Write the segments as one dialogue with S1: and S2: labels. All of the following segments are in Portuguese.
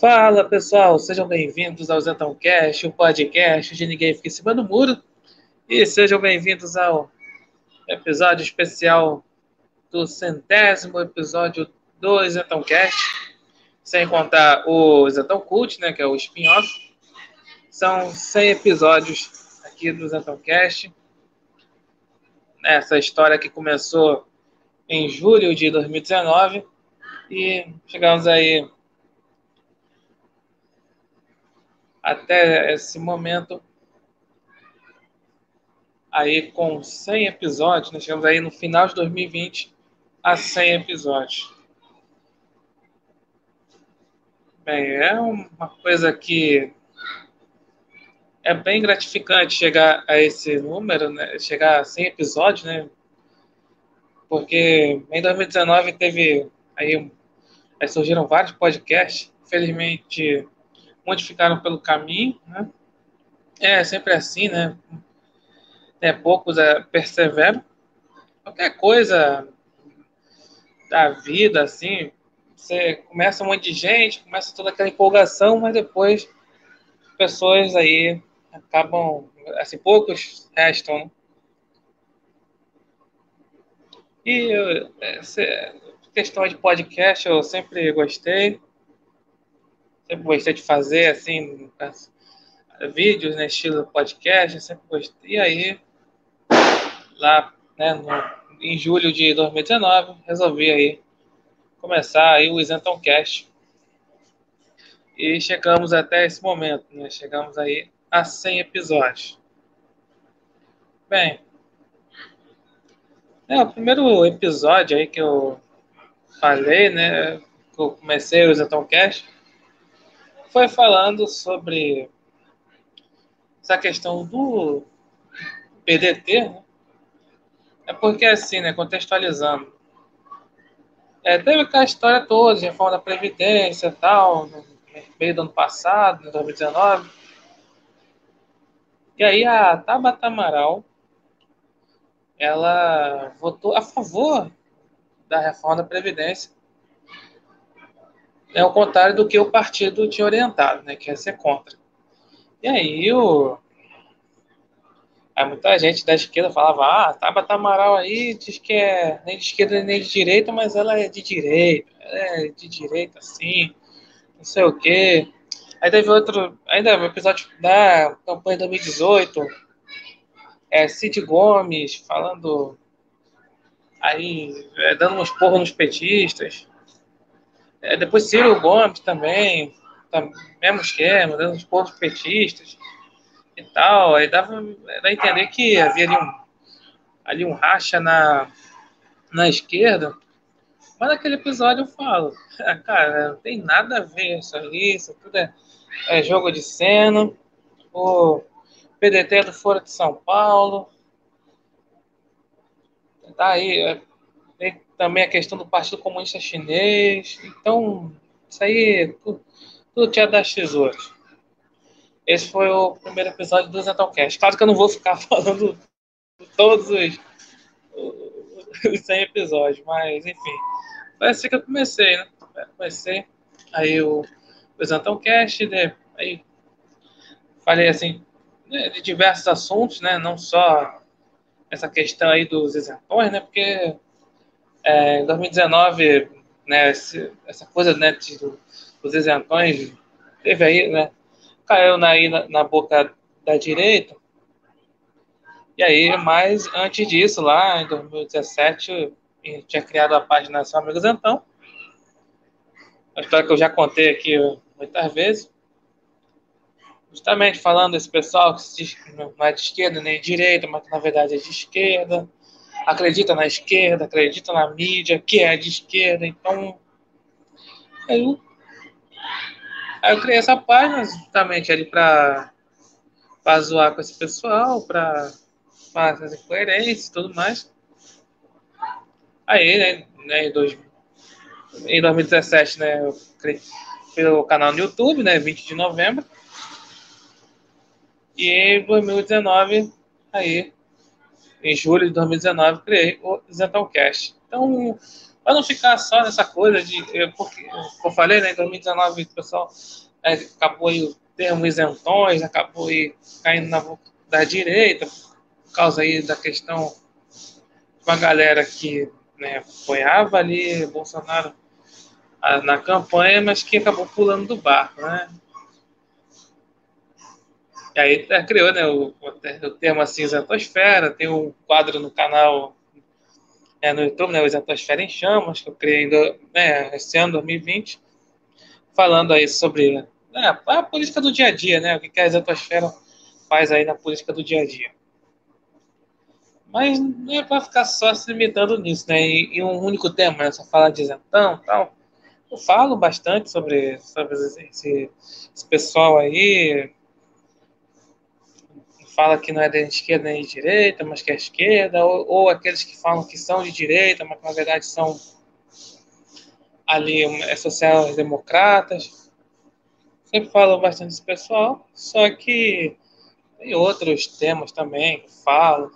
S1: Fala pessoal, sejam bem-vindos ao Zentão Cast, o podcast de Ninguém Fica em Cima do Muro. E sejam bem-vindos ao episódio especial do centésimo episódio do Zentão Cast, sem contar o Zentão Cult, né, que é o spin-off. São 100 episódios aqui do Zentão Cast. Essa história que começou em julho de 2019 e chegamos aí até esse momento aí com 100 episódios, nós chegamos aí no final de 2020 a 100 episódios. Bem, é uma coisa que é bem gratificante chegar a esse número, né? chegar a 100 episódios, né? Porque em 2019 teve aí, aí surgiram vários podcasts, infelizmente muitos ficaram pelo caminho, né? É sempre assim, né? É, poucos é, perseveram. Qualquer coisa da vida, assim, você começa um monte de gente, começa toda aquela empolgação, mas depois pessoas aí acabam, assim, poucos restam, né? E essa questão de podcast eu sempre gostei sempre gostei de fazer, assim, vídeos, né, estilo podcast, sempre gostei. E aí, lá, né, no, em julho de 2019, resolvi aí começar aí o Isenton Cast. E chegamos até esse momento, né, chegamos aí a 100 episódios. Bem, é, o primeiro episódio aí que eu falei, né, que eu comecei o Isenton Cast, foi falando sobre essa questão do PDT, né? É porque assim, né, contextualizando, é, teve aquela história toda de reforma da Previdência e tal, no meio do ano passado, em 2019. E aí a Tabata Amaral, ela votou a favor da reforma da Previdência é o contrário do que o partido tinha orientado, né, que é ser contra. E aí o aí muita gente da esquerda falava, ah, Tabata Amaral aí diz que é nem de esquerda nem de direita, mas ela é de direita, é de direita sim, não sei o quê. Aí teve outro, ainda o episódio da campanha de 2018, é Cid Gomes falando aí, é, dando uns porros nos petistas. É, depois Ciro Gomes também, tá, mesmo esquema, dando os pontos petistas e tal. Aí dava, dava a entender que havia ali um, ali um racha na, na esquerda. Mas naquele episódio eu falo, cara, não tem nada a ver isso aí, isso tudo é, é jogo de cena. O PDT é do Fora de São Paulo. Tá aí, é, também a questão do Partido Comunista Chinês. Então, isso aí tudo, tudo tinha das tesouras. Esse foi o primeiro episódio do Zentalcast. Claro que eu não vou ficar falando todos os, os 100 episódios, mas enfim. Foi assim que eu comecei, né? Comecei aí o, o Zentalcast, né? aí falei assim né, de diversos assuntos, né? Não só essa questão aí dos isentões, né? Porque é, em 2019, né, esse, essa coisa né, de, dos isentões teve aí, né, caiu na, na, boca da direita. E aí, mas antes disso, lá em 2017, eu tinha criado a página São Amigos Então. Uma história que eu já contei aqui muitas vezes. Justamente falando desse pessoal que se diz que não é de esquerda nem de direita, mas que na verdade é de esquerda acredita na esquerda, acredita na mídia, que é de esquerda, então. Aí eu, aí eu criei essa página justamente ali para zoar com esse pessoal, para fazer as incoerências e tudo mais. Aí, né, né em, dois, em 2017, né, eu criei o canal no YouTube, né, 20 de novembro. E em 2019, aí em julho de 2019, criei o Zentalcast. Então, para não ficar só nessa coisa de. Porque, como eu falei, né, em 2019 o pessoal é, acabou aí o termo isentões, acabou aí caindo na da direita, por causa aí da questão com a galera que né, apoiava ali Bolsonaro na campanha, mas que acabou pulando do barco, né? E aí criou né, o, o termo assim, isentosfera, tem um quadro no canal é, no YouTube, né, o Isentosfera em Chamas, que eu criei né, esse ano, 2020, falando aí sobre né, a política do dia a dia, né, o que a isentosfera faz aí na política do dia a dia. Mas não é para ficar só se limitando nisso, né, em, em um único tema, né, só falar de isentão e tal. Eu falo bastante sobre, sobre esse, esse pessoal aí, fala que não é de esquerda nem de direita, mas que é esquerda, ou, ou aqueles que falam que são de direita, mas que na verdade são ali é, social-democratas. Sempre falo bastante desse pessoal, só que tem outros temas também que falo.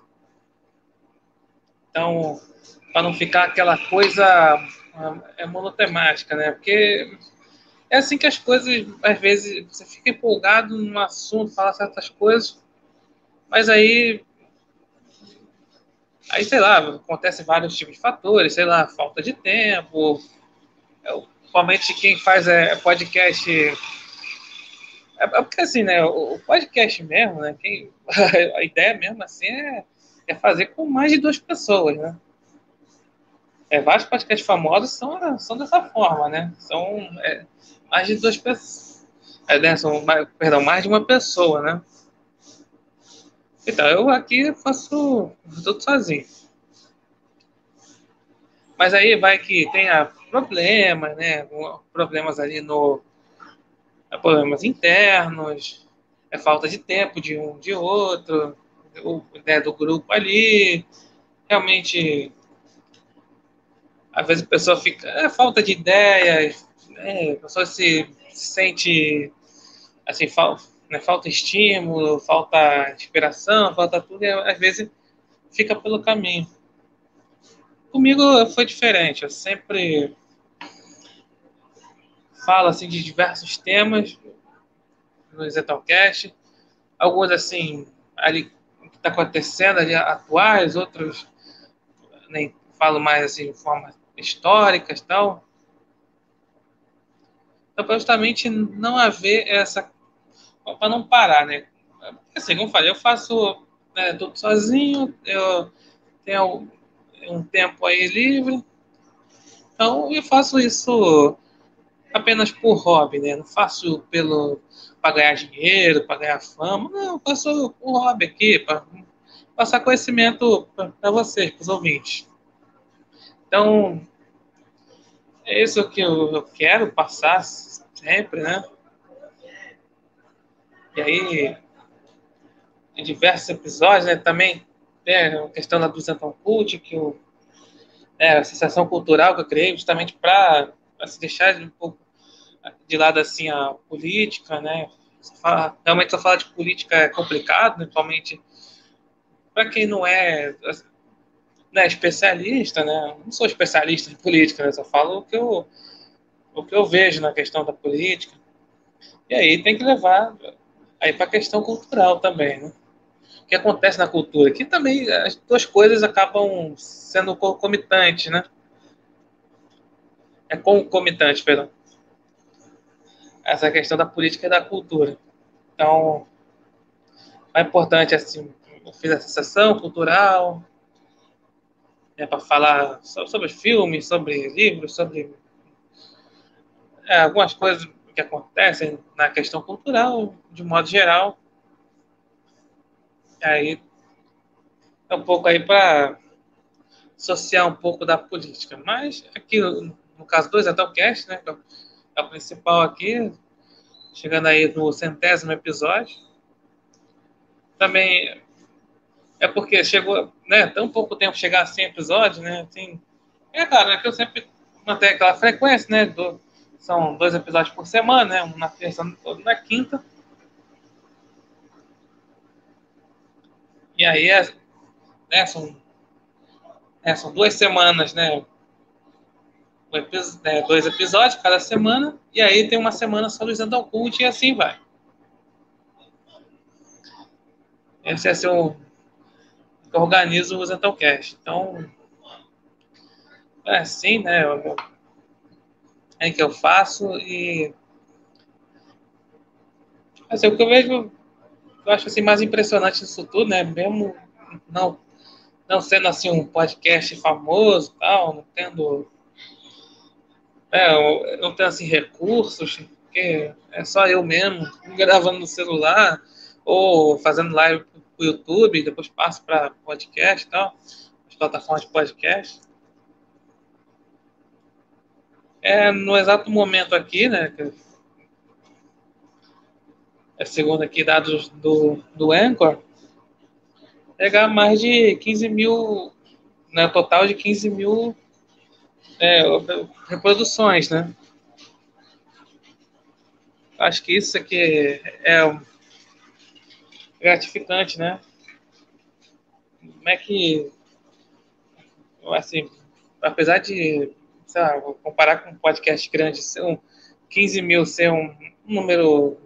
S1: Então, para não ficar aquela coisa é monotemática, né? Porque é assim que as coisas, às vezes, você fica empolgado num assunto, fala certas coisas, mas aí, aí sei lá, acontece vários tipos de fatores, sei lá, falta de tempo. Principalmente quem faz é, podcast. É, é porque assim, né? O podcast mesmo, né? Quem, a ideia mesmo assim é, é fazer com mais de duas pessoas, né? É, vários podcasts famosos são, são dessa forma, né? São é, mais de duas pessoas. É, né? São, perdão, mais de uma pessoa, né? Então, eu aqui faço tudo sozinho. Mas aí vai que tenha problemas, né? Problemas ali no. Problemas internos, é falta de tempo de um de outro, o, né, do grupo ali. Realmente, às vezes a pessoa fica. É falta de ideias, né? a pessoa se, se sente assim, falta né? falta estímulo, falta inspiração, falta tudo, e às vezes fica pelo caminho. Comigo foi diferente, eu sempre falo assim, de diversos temas no Zetalcast, alguns assim, ali que está acontecendo ali atuais, outros nem falo mais assim de forma históricas tal. Então, justamente não haver essa para não parar, né? Assim, como eu falei, eu faço né, tudo sozinho, eu tenho um tempo aí livre, então eu faço isso apenas por hobby, né? Não faço pelo para ganhar dinheiro, para ganhar fama, não, eu faço por hobby aqui, para passar conhecimento para vocês, para os ouvintes. Então, é isso que eu quero passar sempre, né? E aí, em diversos episódios, né, também né, a questão da Duzenton Cult, que o, né, a associação cultural que eu criei justamente para se deixar um pouco de lado assim a política, né? Fala, realmente só falar de política é complicado, principalmente para quem não é né, especialista, né? Não sou especialista em política, né? Só falo o que eu o que eu vejo na questão da política. E aí tem que levar aí para a questão cultural também, né? O que acontece na cultura? Que também as duas coisas acabam sendo concomitantes, né? É concomitante, perdão. Essa questão da política e da cultura. Então, é importante, assim, eu fiz a sessão cultural, é, para falar sobre filmes, sobre livros, sobre é, algumas coisas que acontecem na questão cultural, de modo geral. Aí, é um pouco aí para associar um pouco da política. Mas aqui, no caso do Zettelcast, né, é o principal aqui, chegando aí no centésimo episódio. Também é porque chegou, né, tão pouco tempo chegar a 100 episódios, né, assim, é claro, né, que eu sempre mantenho aquela frequência, né, do, são dois episódios por semana, né? Um na terça, outro na quinta. E aí, é, né, são, é, são duas semanas, né? né, dois episódios cada semana, e aí tem uma semana só do Isandal Cult e assim vai. Esse é seu que organiza o Zentalcast. Então, é assim, né? É que eu faço e assim, o que eu vejo, eu acho assim mais impressionante nisso tudo, né? Mesmo não não sendo assim um podcast famoso, tal, não tendo é, não tendo assim recursos, porque é só eu mesmo gravando no celular ou fazendo live pro YouTube, depois passo para podcast tal, as plataformas de podcast. É, no exato momento aqui, né, é segundo aqui dados do, do Anchor, pegar mais de 15 mil, né, total de 15 mil é, reproduções, né? Acho que isso aqui é gratificante, né? Como é que, assim, apesar de, sei lá, comparar com um podcast grande, um 15 mil ser um, um número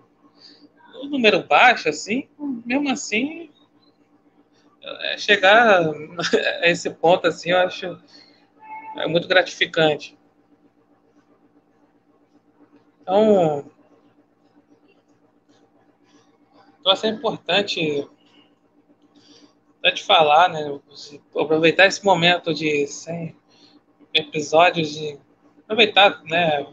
S1: um número baixo, assim, mesmo assim, é, chegar a esse ponto, assim, eu acho é muito gratificante. Então, então assim, é importante te falar, né? Aproveitar esse momento de 100 episódios e aproveitar, né?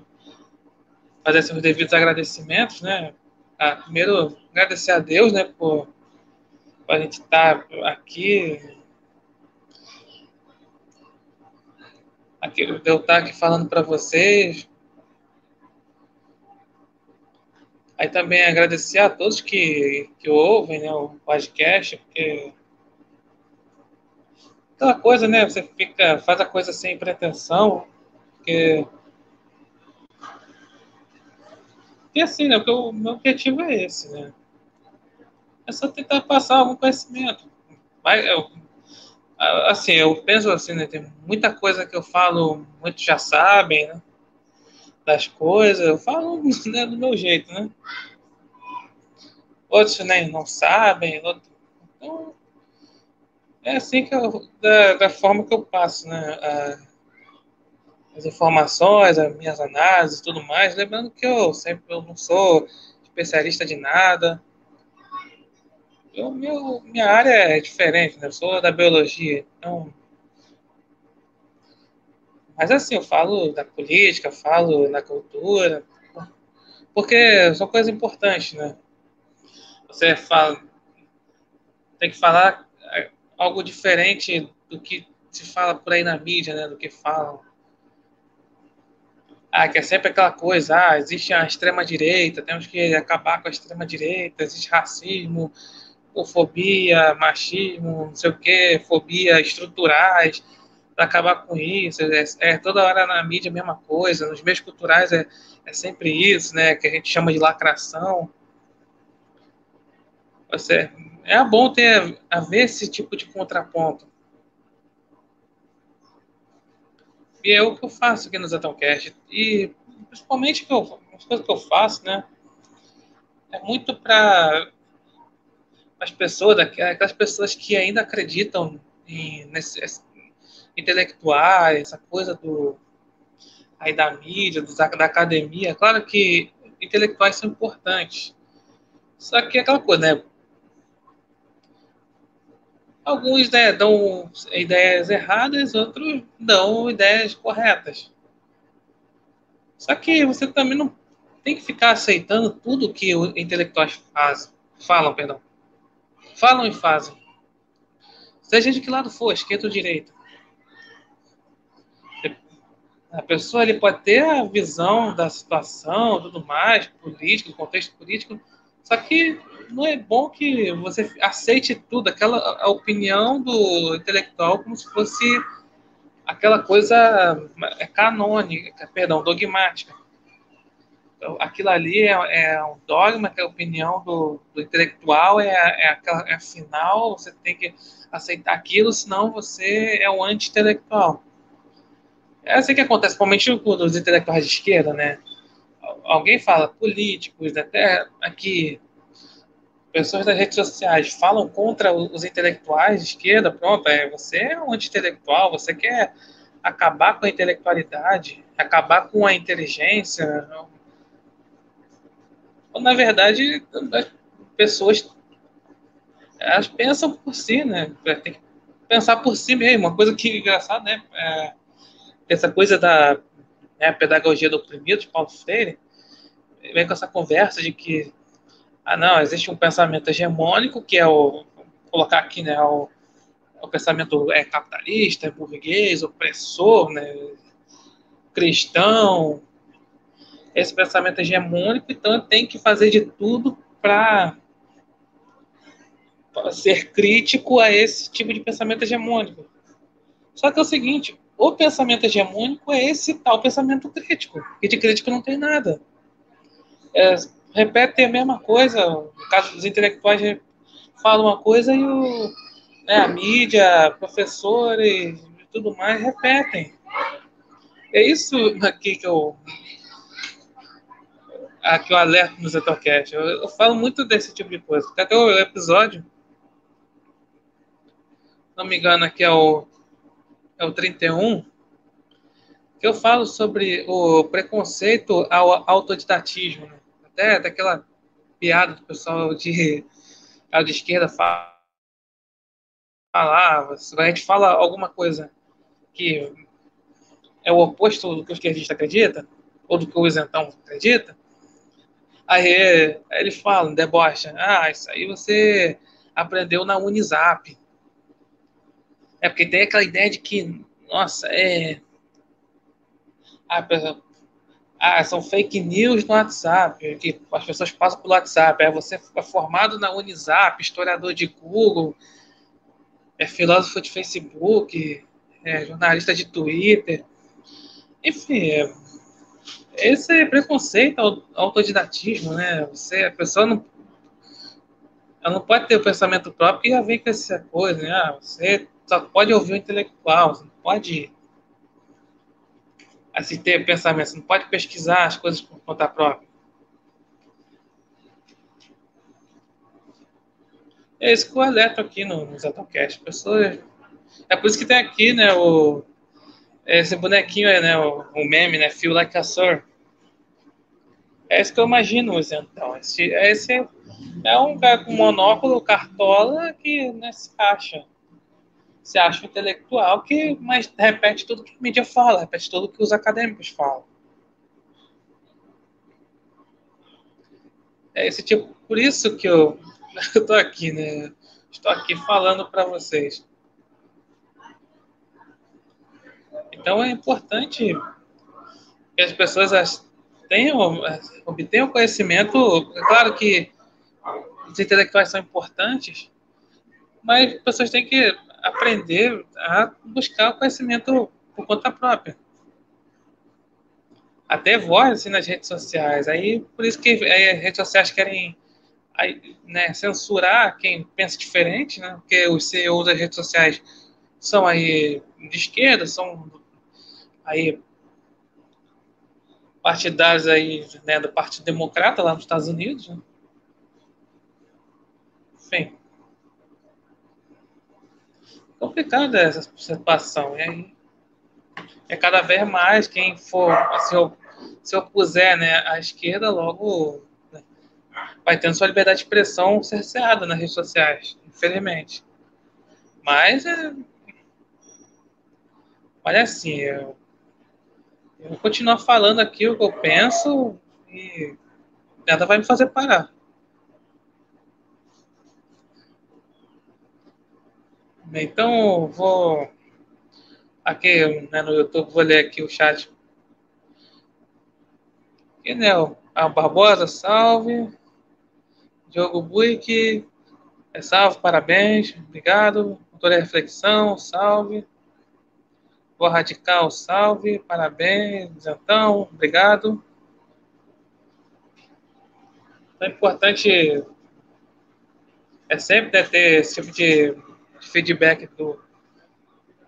S1: Fazer seus devidos agradecimentos, né? Ah, primeiro, agradecer a Deus, né? Por, por a gente estar aqui aqui, eu estar aqui falando para vocês. Aí também agradecer a todos que, que ouvem né, o podcast, porque aquela coisa, né? Você fica, faz a coisa sem pretensão, porque e assim, né? O meu objetivo é esse, né? É só tentar passar algum conhecimento. Vai, eu, assim, eu penso assim, né? Tem muita coisa que eu falo, muitos já sabem, né? Das coisas, eu falo né, do meu jeito, né? Outros né, não sabem, outros... então é assim que eu, da, da forma que eu passo, né? A, as informações, as minhas análises, tudo mais, lembrando que eu sempre eu não sou especialista de nada, eu, meu, minha área é diferente, né? Eu sou da biologia, então. Mas assim, eu falo da política, falo da cultura, porque são coisas importantes, né? Você fala, tem que falar algo diferente do que se fala por aí na mídia, né? Do que falam. Ah, que é sempre aquela coisa, ah, existe a extrema-direita, temos que acabar com a extrema-direita, existe racismo, homofobia, machismo, não sei o que, fobia estruturais, para acabar com isso. É, é, toda hora na mídia a mesma coisa, nos meios culturais é, é sempre isso, né? Que a gente chama de lacração. Você, é bom ter haver esse tipo de contraponto. E é o que eu faço aqui no Zetãocast. E principalmente que eu, as coisas que eu faço, né? É muito para as pessoas, aquelas pessoas que ainda acreditam em nesse, intelectuais, essa coisa do aí da mídia, do, da academia, claro que intelectuais são importantes. Só que é aquela coisa, né? Alguns né, dão ideias erradas, outros dão ideias corretas. Só que você também não tem que ficar aceitando tudo que os intelectuais fazem, falam, perdão falam e fazem. Seja de que lado for, esquerda ou direita. A pessoa ele pode ter a visão da situação, tudo mais, político, contexto político, só que não é bom que você aceite tudo, aquela opinião do intelectual como se fosse aquela coisa é canônica, perdão, dogmática. Então, aquilo ali é, é, um dogma, que a opinião do, do intelectual, é, é, aquela, é final, você tem que aceitar aquilo, senão você é um anti-intelectual. É assim que acontece, principalmente com os intelectuais de esquerda, né? Alguém fala, políticos, até aqui, pessoas das redes sociais falam contra os intelectuais de esquerda, pronto, é, você é um anti-intelectual, você quer acabar com a intelectualidade, acabar com a inteligência. Na verdade, as pessoas elas pensam por si, né? Tem que pensar por si mesmo. Uma coisa que é engraçada, né? É, essa coisa da né, pedagogia do oprimido de Paulo Freire vem com essa conversa de que ah não existe um pensamento hegemônico que é o colocar aqui né o, o pensamento é capitalista é burguês opressor né cristão esse pensamento hegemônico então tem que fazer de tudo para ser crítico a esse tipo de pensamento hegemônico só que é o seguinte o pensamento hegemônico é esse tal pensamento crítico, e de crítico não tem nada. É, repetem a mesma coisa, no caso dos intelectuais falam uma coisa e o, né, a mídia, professores e tudo mais repetem. É isso aqui que eu aqui eu alerto no Zetorcast. Eu, eu falo muito desse tipo de coisa. Até o episódio, não me engano, aqui é o é o 31, que eu falo sobre o preconceito ao autodidatismo. Né? Até daquela piada do pessoal de, de esquerda falava, a gente fala alguma coisa que é o oposto do que o esquerdista acredita, ou do que o isentão acredita, aí, aí ele fala, debocha, ah, isso aí você aprendeu na Unizap. É porque tem aquela ideia de que, nossa, é. Ah, ah, são fake news no WhatsApp, que as pessoas passam pelo WhatsApp. É você é formado na Unizap, historiador de Google, é filósofo de Facebook, é jornalista de Twitter. Enfim, é, esse é preconceito autodidatismo, né? Você, a pessoa não, ela não pode ter o pensamento próprio e já vem com essa coisa, né? Ah, você só pode ouvir o intelectual, você não pode assim, ter pensamento, você não pode pesquisar as coisas por conta própria. É isso que eu alerto aqui no, no Zetocast. Pessoas... É por isso que tem aqui, né, o, esse bonequinho é, né, o, o meme, né, Feel Like a Sir. É isso que eu imagino, então. Esse, esse é um cara com monóculo, cartola, que né, se acha se acha intelectual que mas repete tudo que a mídia fala, repete tudo que os acadêmicos falam. É esse tipo, por isso que eu estou aqui, né? Estou aqui falando para vocês. Então é importante que as pessoas tenham, obtenham conhecimento. É claro que os intelectuais são importantes, mas as pessoas têm que aprender a buscar o conhecimento por conta própria. Até voz assim, nas redes sociais. Aí, por isso que as redes sociais querem aí, né, censurar quem pensa diferente, né? Porque os CEOs das redes sociais são aí de esquerda, são aí partidários aí, né, do Partido Democrata lá nos Estados Unidos. Né? Enfim complicada essa situação. E aí é cada vez mais quem for se, se opuser né, à esquerda, logo né, vai tendo sua liberdade de expressão cerceada nas redes sociais, infelizmente. Mas é, olha assim, eu, eu vou continuar falando aqui o que eu penso e nada vai me fazer parar. Então, vou aqui né, no YouTube, vou ler aqui o chat. E, né, o Barbosa, salve. Diogo Buick, é salve, parabéns, obrigado. Doutora Reflexão, salve. Vou Radical, salve, parabéns, então, obrigado. Então, é importante é sempre né, ter esse tipo de feedback do,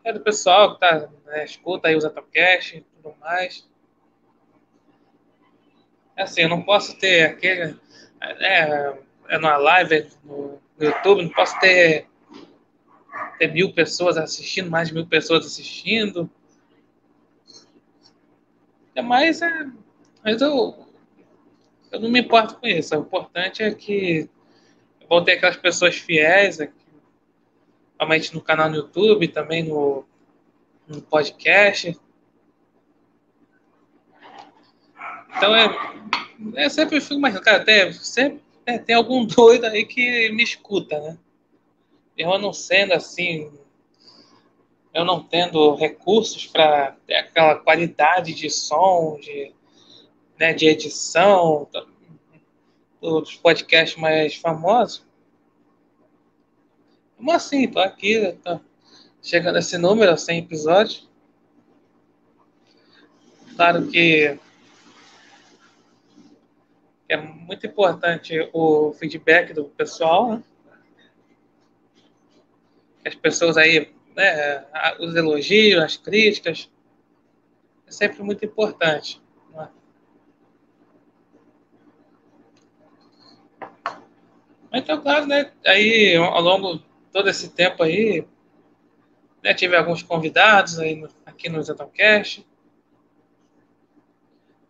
S1: é do pessoal que tá, né, escuta aí os Atopcast e tudo mais. É assim, eu não posso ter aquele. É, é numa live no, no YouTube, não posso ter, ter mil pessoas assistindo, mais de mil pessoas assistindo. É mais, é, mas eu, eu não me importo com isso. O importante é que vão ter aquelas pessoas fiéis aqui, realmente no canal no YouTube, também no, no podcast. Então é, eu sempre fico imaginando, cara, até sempre é, tem algum doido aí que me escuta, né? Eu não sendo assim, eu não tendo recursos para ter aquela qualidade de som, de, né, de edição, dos podcasts mais famosos. Como assim? Tô aqui, tô chegando a esse número, 100 episódios. Claro que é muito importante o feedback do pessoal, né? As pessoas aí, né, os elogios, as críticas, é sempre muito importante. Né? Então, claro, né, aí ao longo todo esse tempo aí, né, tive alguns convidados aí no, aqui no Zetoncast.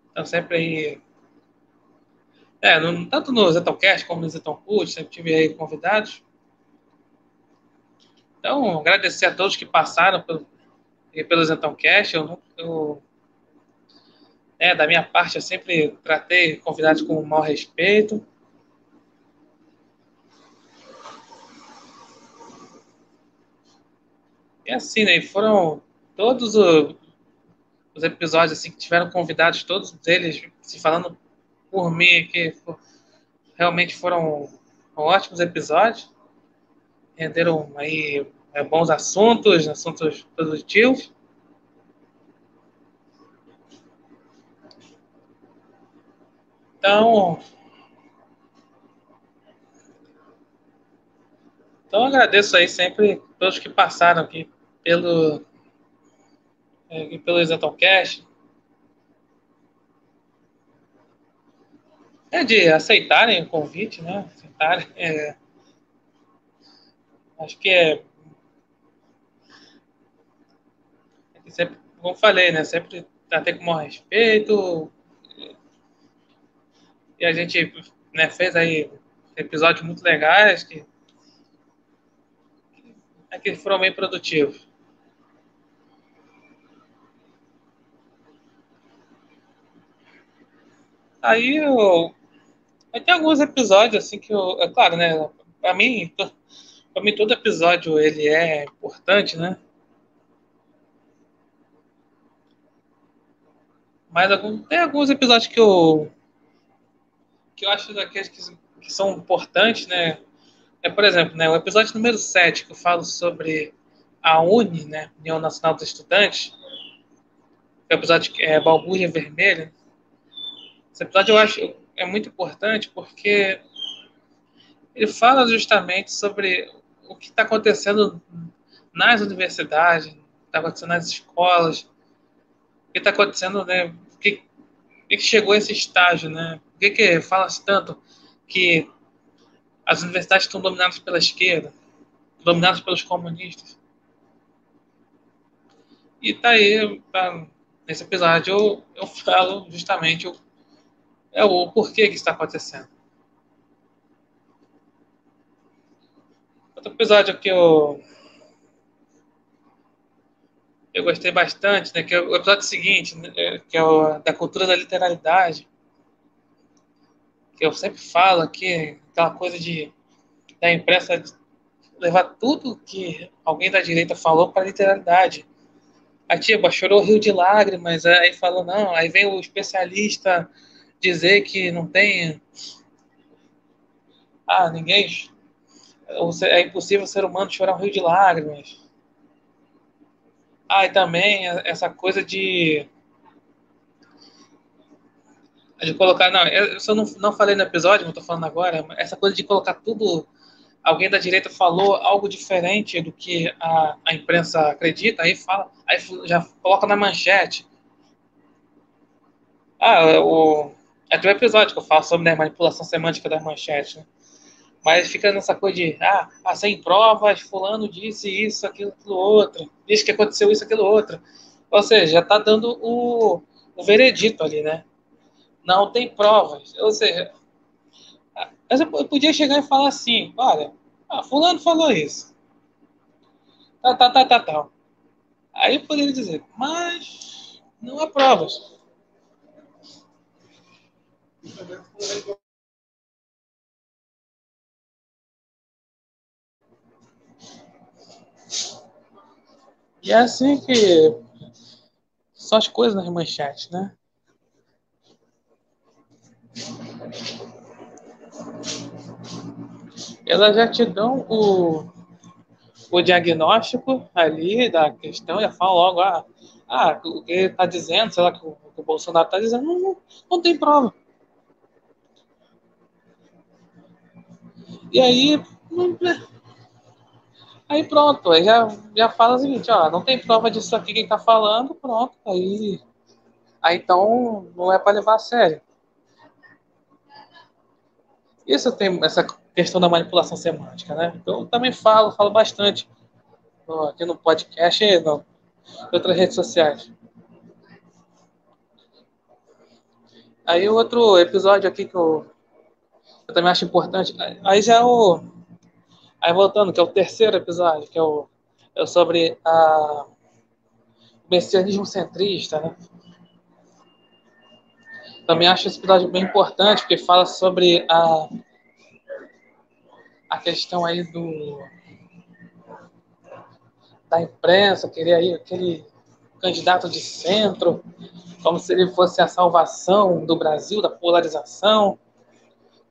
S1: Então, sempre aí é, no, tanto no Zetocast como no Zeton sempre tive aí convidados. Então, agradecer a todos que passaram pelo, pelo Zetoncast. Eu, eu, é, da minha parte, eu sempre tratei convidados com maior respeito. E assim, né? Foram todos os, os episódios assim, que tiveram convidados, todos eles se falando por mim que realmente foram ótimos episódios. Renderam aí é, bons assuntos, assuntos produtivos. Então, então agradeço aí sempre todos que passaram aqui pelo é, pelo Exatocast, É de aceitarem o convite, né? Aceitarem. É, acho que é. é sempre, como falei, né? Sempre tratei com o maior respeito. E a gente né, fez aí episódios muito legais que, que foram bem produtivos. Aí eu ter alguns episódios assim que eu, é claro, né? Para mim, para mim todo episódio ele é importante, né? Mas algum, tem alguns episódios que eu que eu acho daqueles que, que são importantes, né? É, por exemplo, né, o episódio número 7, que eu falo sobre a UNE, né, União Nacional dos Estudantes, é o episódio que é Balbúrdia Vermelha. Esse episódio eu acho, é muito importante porque ele fala justamente sobre o que está acontecendo nas universidades, está acontecendo nas escolas, o que está acontecendo, né? O que, que chegou a esse estágio, né? Por que, que fala-se tanto que as universidades estão dominadas pela esquerda, dominadas pelos comunistas? E tá aí, pra, nesse episódio, eu, eu falo justamente o é o porquê que está acontecendo. Outro episódio que eu eu gostei bastante, né, que é o episódio seguinte, né, que é o da cultura da literalidade, que eu sempre falo aqui, aquela coisa de da imprensa levar tudo que alguém da direita falou para literalidade. A tia chorou rio de lágrimas, aí falou, não, aí vem o especialista dizer que não tem. Ah, ninguém. É impossível o ser humano chorar um rio de lágrimas. Ah, e também essa coisa de. De colocar. Não, eu só não, não falei no episódio, mas estou falando agora. Essa coisa de colocar tudo alguém da direita falou algo diferente do que a, a imprensa acredita, aí fala, aí já coloca na manchete. Ah, o, é do episódio que eu falo sobre né, manipulação semântica da manchete. Né? Mas fica nessa coisa de, ah, ah, sem provas, fulano disse isso, aquilo, aquilo outro, disse que aconteceu isso, aquilo outro. Ou seja, já está dando o, o veredito ali, né? Não tem provas. Ou seja, mas eu podia chegar e falar assim, olha, ah, fulano falou isso. Tá, tá, tá, tá, tá. Aí eu poderia dizer, mas não há provas. E é assim que são as coisas nas manchetes, né? Elas já te dão o, o diagnóstico ali da questão, já falam logo, ah, ah o que ele está dizendo, sei lá, que o, que o Bolsonaro está dizendo, não, não, não tem prova. E aí, aí pronto, aí já, já fala o seguinte, ó, não tem prova disso aqui que está falando, pronto, aí, aí então não é para levar a sério. Isso tem essa questão da manipulação semântica, né? Eu também falo, falo bastante aqui no podcast e em outras redes sociais. Aí outro episódio aqui que eu eu também acho importante. Aí já é o. Aí voltando, que é o terceiro episódio, que é o, é sobre a, o messianismo centrista, né? Também acho esse episódio bem importante, porque fala sobre a, a questão aí do da imprensa, querer aí aquele candidato de centro, como se ele fosse a salvação do Brasil, da polarização.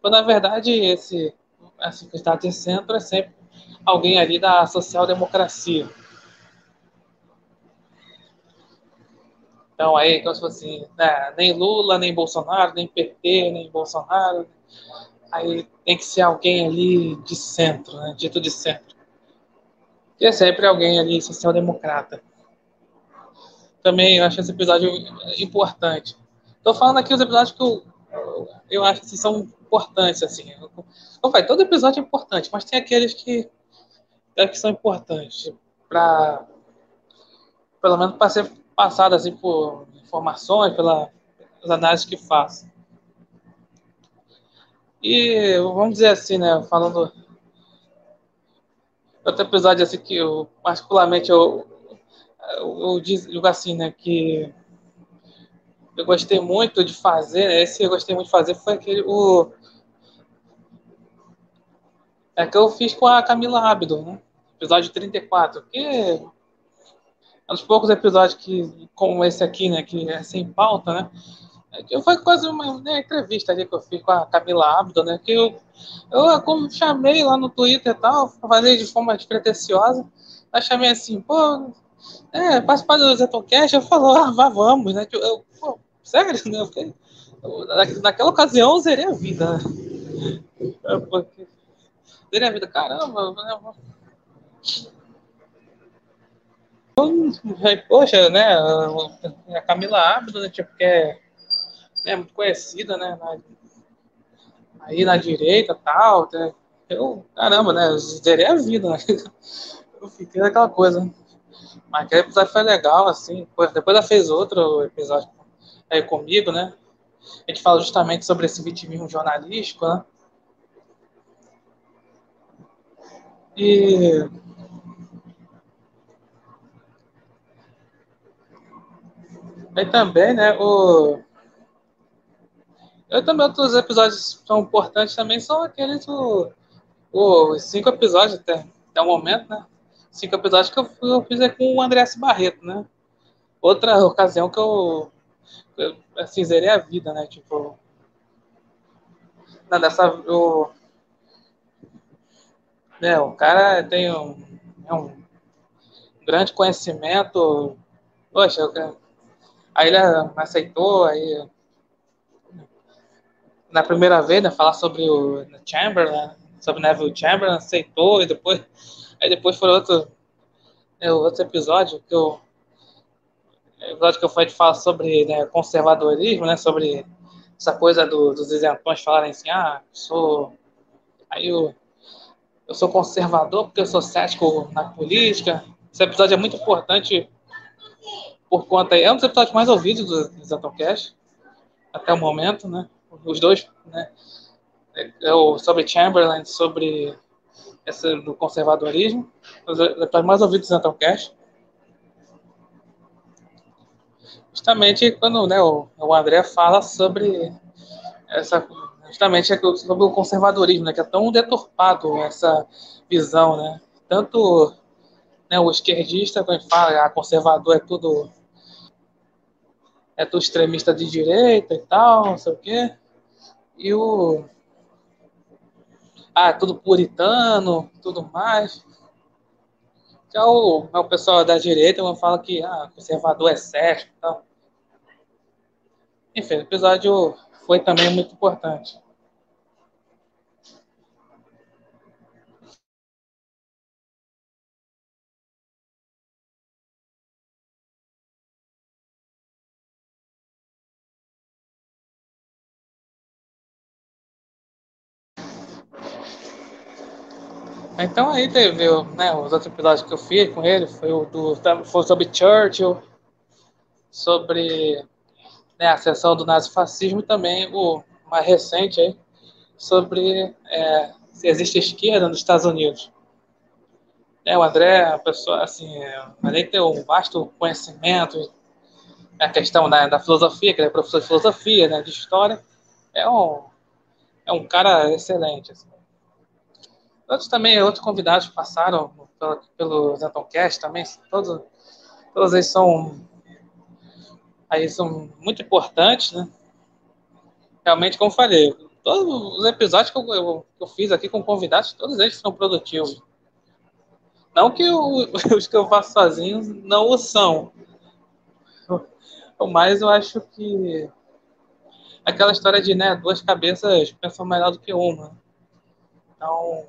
S1: Quando, na verdade, esse, esse candidato de centro é sempre alguém ali da social-democracia. Então, aí, como se fosse assim, né, nem Lula, nem Bolsonaro, nem PT, nem Bolsonaro. Aí tem que ser alguém ali de centro, né, dito de centro. Que é sempre alguém ali social-democrata. Também eu acho esse episódio importante. Estou falando aqui os episódios que eu, eu acho que são importantes, assim. Como vai, todo episódio é importante, mas tem aqueles que, é, que são importantes para pelo menos para ser passado assim por informações, pelas análises que faço. E vamos dizer assim, né, falando outro episódio assim que eu particularmente eu, eu, eu digo assim, né, que eu gostei muito de fazer, né? esse eu gostei muito de fazer foi aquele o é que eu fiz com a Camila Abdo, né? Episódio 34, que é um dos poucos episódios que, como esse aqui, né, que é sem pauta, né? É foi quase uma né, entrevista ali que eu fiz com a Camila Abdo, né? Que eu, eu como chamei lá no Twitter e tal, fazer de forma despretensiosa. Eu chamei assim, pô, é, participar do Zetocast, eu falou, ah, vá, vamos, né? Eu, pô, sério, né? Eu eu, naquela ocasião eu zerei a vida, né? Porque zerei a vida, caramba, né? Poxa, né? A Camila Abdo, né? Tipo, que é, é muito conhecida, né? Na, aí na direita tal. Né? Eu, caramba, né? zerei a vida, né? Eu fiquei naquela coisa. Mas aquele episódio foi legal, assim. Depois ela fez outro episódio aí comigo, né? A gente fala justamente sobre esse vitimismo jornalístico, né? E aí também, né, o eu também outros episódios são importantes também são aqueles o, os cinco episódios até, até o momento, né? Cinco episódios que eu, fiz é com o André Barreto, né? Outra ocasião que eu, assim, zerei a vida, né? Tipo. Não, dessa. O, né, o cara tem um, é um grande conhecimento. Poxa, eu, aí ele aceitou, aí. Na primeira vez, né, falar sobre o Chamberlain, sobre Neville Chamberlain, aceitou, e depois, aí depois foi outro, né, outro episódio que eu episódio que eu fui de falar sobre né, conservadorismo, né, sobre essa coisa do, dos isentões falarem assim, ah, sou aí eu, eu sou conservador porque eu sou cético na política. Esse episódio é muito importante por conta é um dos episódios mais ouvidos do Isentocast até o momento, né? Os dois, né? É o sobre Chamberlain, sobre esse do conservadorismo, os episódios mais ouvidos do Isentocast. Justamente quando né, o, o André fala sobre essa justamente é sobre o conservadorismo, né, que é tão deturpado essa visão, né? Tanto né, o esquerdista quando fala ah, conservador é tudo é tudo extremista de direita e tal, não sei o quê. E o ah, é tudo puritano, tudo mais. Já o, o pessoal da direita quando fala que ah, conservador é cético e tal. Enfim, o episódio foi também muito importante. Então aí teve né, os outros episódios que eu fiz com ele, foi o do foi sobre Churchill, sobre né, a sessão do nazifascismo e também o mais recente aí, sobre é, se existe esquerda nos Estados Unidos. É, o André, a pessoa, assim, além de ter um vasto conhecimento na questão da, da filosofia, que ele é professor de filosofia, né, de história, é um, é um cara excelente. Assim. Outros também, outros convidados passaram pelo, pelo Zentoncast também, todos, todos eles são aí são muito importantes, né? Realmente, como falei, todos os episódios que eu, eu, eu fiz aqui com convidados, todos eles foram produtivos. Não que eu, os que eu faço sozinho não o são. Mas eu acho que aquela história de né, duas cabeças pensam melhor do que uma. Então,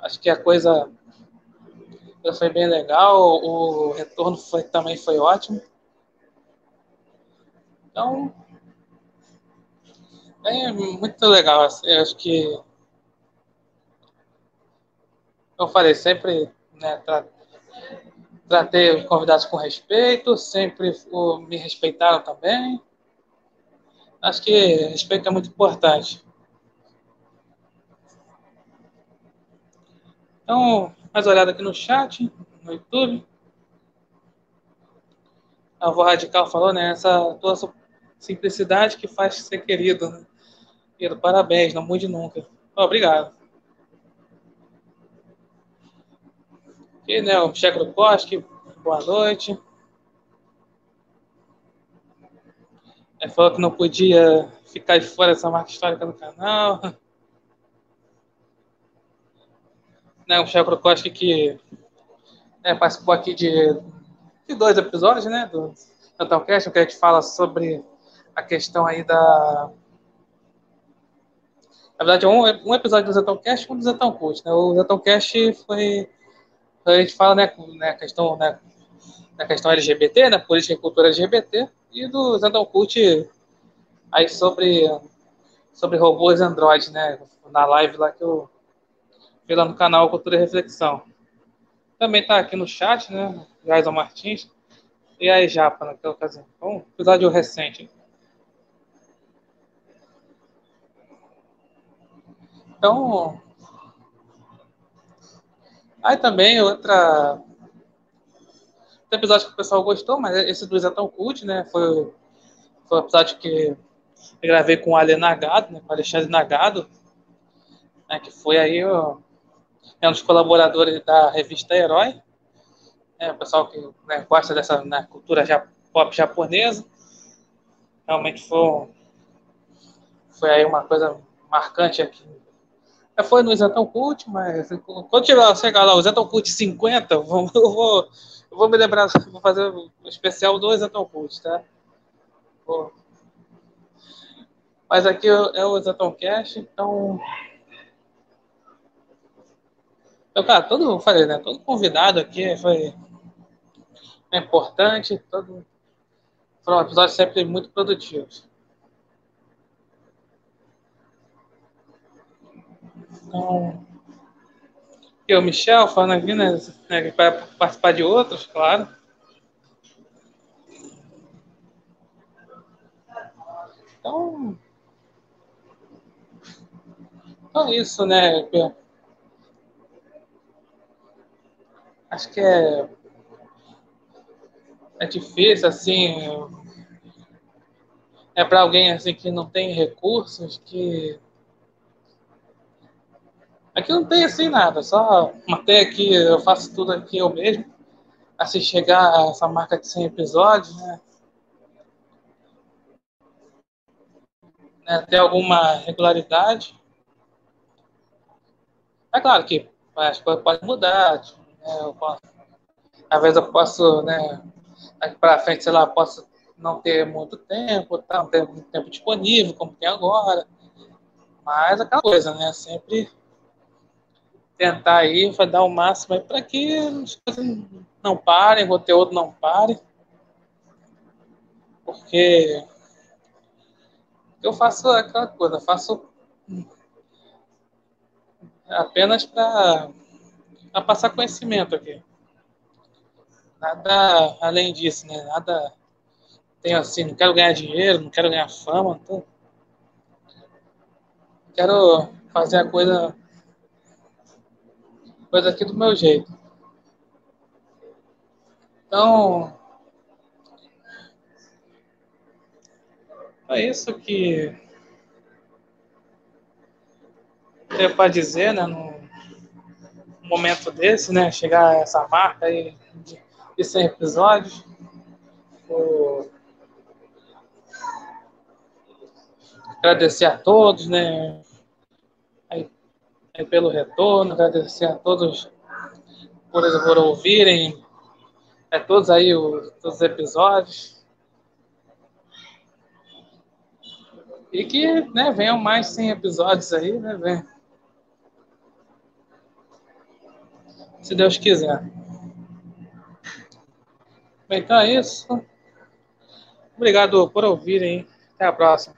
S1: acho que a coisa foi bem legal, o retorno foi, também foi ótimo. Então, é muito legal. Assim, acho que eu falei sempre, né, tra tratei os convidados com respeito, sempre o, me respeitaram também. Acho que respeito é muito importante. Então, mais olhada aqui no chat, no YouTube. A avó radical falou, né? Essa tua Simplicidade que faz ser querido. Né? Querido, parabéns, não mude nunca. Oh, obrigado. E, né, o Michel Krukoski, boa noite. Ele falou que não podia ficar de fora dessa marca histórica do canal. Né, o Michel Krukoski que né, participou aqui de, de dois episódios, né, do Natalcast, que a gente fala sobre a questão aí da. Na verdade, um, um episódio do Zetãocast e um do Zetãocult. Né? O Zetãocast foi. A gente fala, né, né, questão, né, na questão LGBT, né, política e cultura LGBT, e do Zetãocult aí sobre, sobre robôs e androides, né, na live lá que eu lá no canal Cultura e Reflexão. Também tá aqui no chat, né, Jason Martins, e aí Japa naquela ocasião. Então, episódio recente. Então, aí também outra outro episódio que o pessoal gostou, mas esse do Isatão Cult, né? Foi, foi um episódio que eu gravei com o Ale Nagado, né, com o Alexandre Nagado, né, que foi aí ó, é um dos colaboradores da revista Herói. É, o pessoal que né, gosta dessa né, cultura pop japonesa. Realmente foi, foi aí uma coisa marcante aqui já foi no Zetão Cult, mas quando chegar, chegar lá, o Zetão Cult 50, eu vou, eu vou, eu vou me lembrar, vou fazer um especial do Zetão Cult, tá? Mas aqui é o Zetão Cash, então Então, cara, todo, falei, né, todo convidado aqui foi é importante, todo, foram episódios sempre muito produtivos. Então, e o Michel falando aqui, né, né para participar de outros, claro. Então, então isso, né? Acho que é é difícil assim é para alguém assim que não tem recursos que Aqui não tem assim nada, só até aqui eu faço tudo aqui eu mesmo. Assim chegar a essa marca de 100 episódios, né? né ter alguma regularidade. É claro que as coisas podem mudar. Né? Eu posso, às vezes eu posso, né, daqui para frente, sei lá, posso não ter muito tempo, tá? não ter muito tempo disponível, como tem agora. Mas aquela coisa, né? Sempre tentar aí, vai dar o máximo para que as coisas não parem, o conteúdo não pare. Porque eu faço aquela coisa, faço apenas para passar conhecimento aqui. Nada além disso, né? Nada tenho assim, não quero ganhar dinheiro, não quero ganhar fama, então quero fazer a coisa coisa aqui do meu jeito. Então, é isso que eu para dizer, né, momento desse, né, chegar a essa marca aí de, de 100 episódios. Vou agradecer a todos, né, pelo retorno, agradecer a todos por, por ouvirem é, todos aí os, os episódios. E que né, venham mais 100 episódios aí, né? Vem. Se Deus quiser. Bem, então é isso. Obrigado por ouvirem. Até a próxima.